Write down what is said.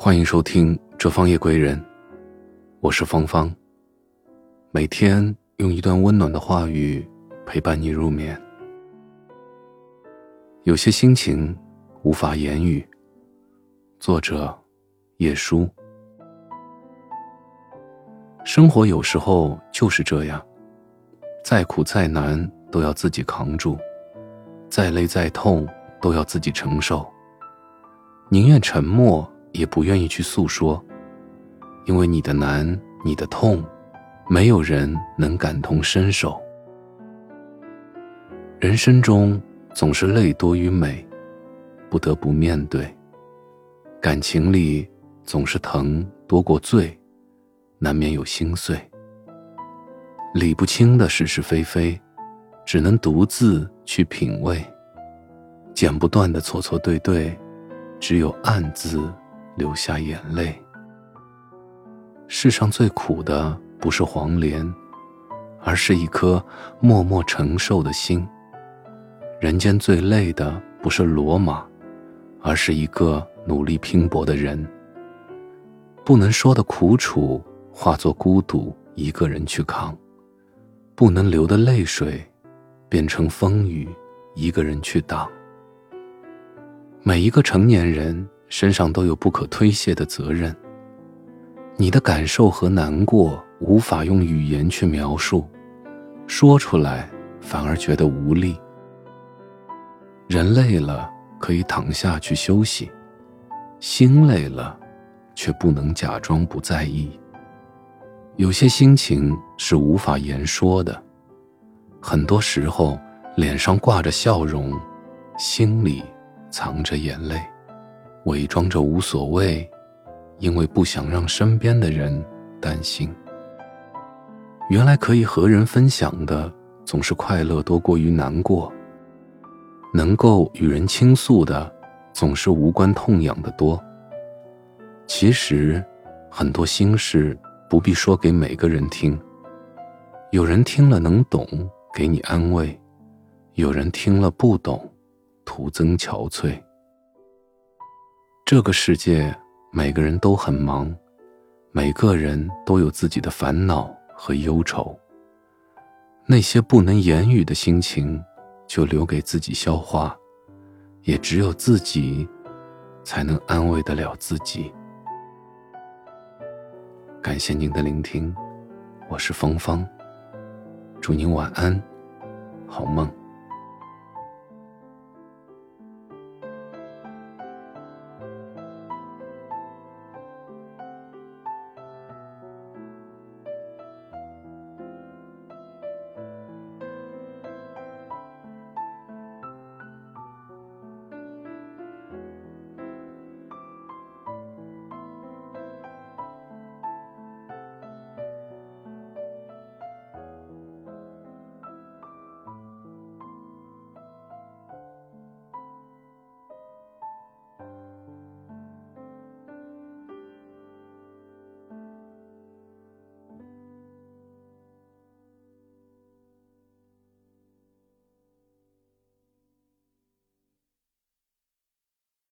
欢迎收听《这方夜归人》，我是芳芳。每天用一段温暖的话语陪伴你入眠。有些心情无法言语。作者：叶舒。生活有时候就是这样，再苦再难都要自己扛住，再累再痛都要自己承受，宁愿沉默。也不愿意去诉说，因为你的难，你的痛，没有人能感同身受。人生中总是泪多于美，不得不面对；感情里总是疼多过醉，难免有心碎。理不清的是是非非，只能独自去品味；剪不断的错错对对，只有暗自。流下眼泪。世上最苦的不是黄连，而是一颗默默承受的心。人间最累的不是罗马，而是一个努力拼搏的人。不能说的苦楚化作孤独，一个人去扛；不能流的泪水，变成风雨，一个人去挡。每一个成年人。身上都有不可推卸的责任。你的感受和难过无法用语言去描述，说出来反而觉得无力。人累了可以躺下去休息，心累了，却不能假装不在意。有些心情是无法言说的，很多时候脸上挂着笑容，心里藏着眼泪。伪装着无所谓，因为不想让身边的人担心。原来可以和人分享的，总是快乐多过于难过；能够与人倾诉的，总是无关痛痒的多。其实，很多心事不必说给每个人听。有人听了能懂，给你安慰；有人听了不懂，徒增憔悴。这个世界，每个人都很忙，每个人都有自己的烦恼和忧愁。那些不能言语的心情，就留给自己消化，也只有自己，才能安慰得了自己。感谢您的聆听，我是芳芳，祝您晚安，好梦。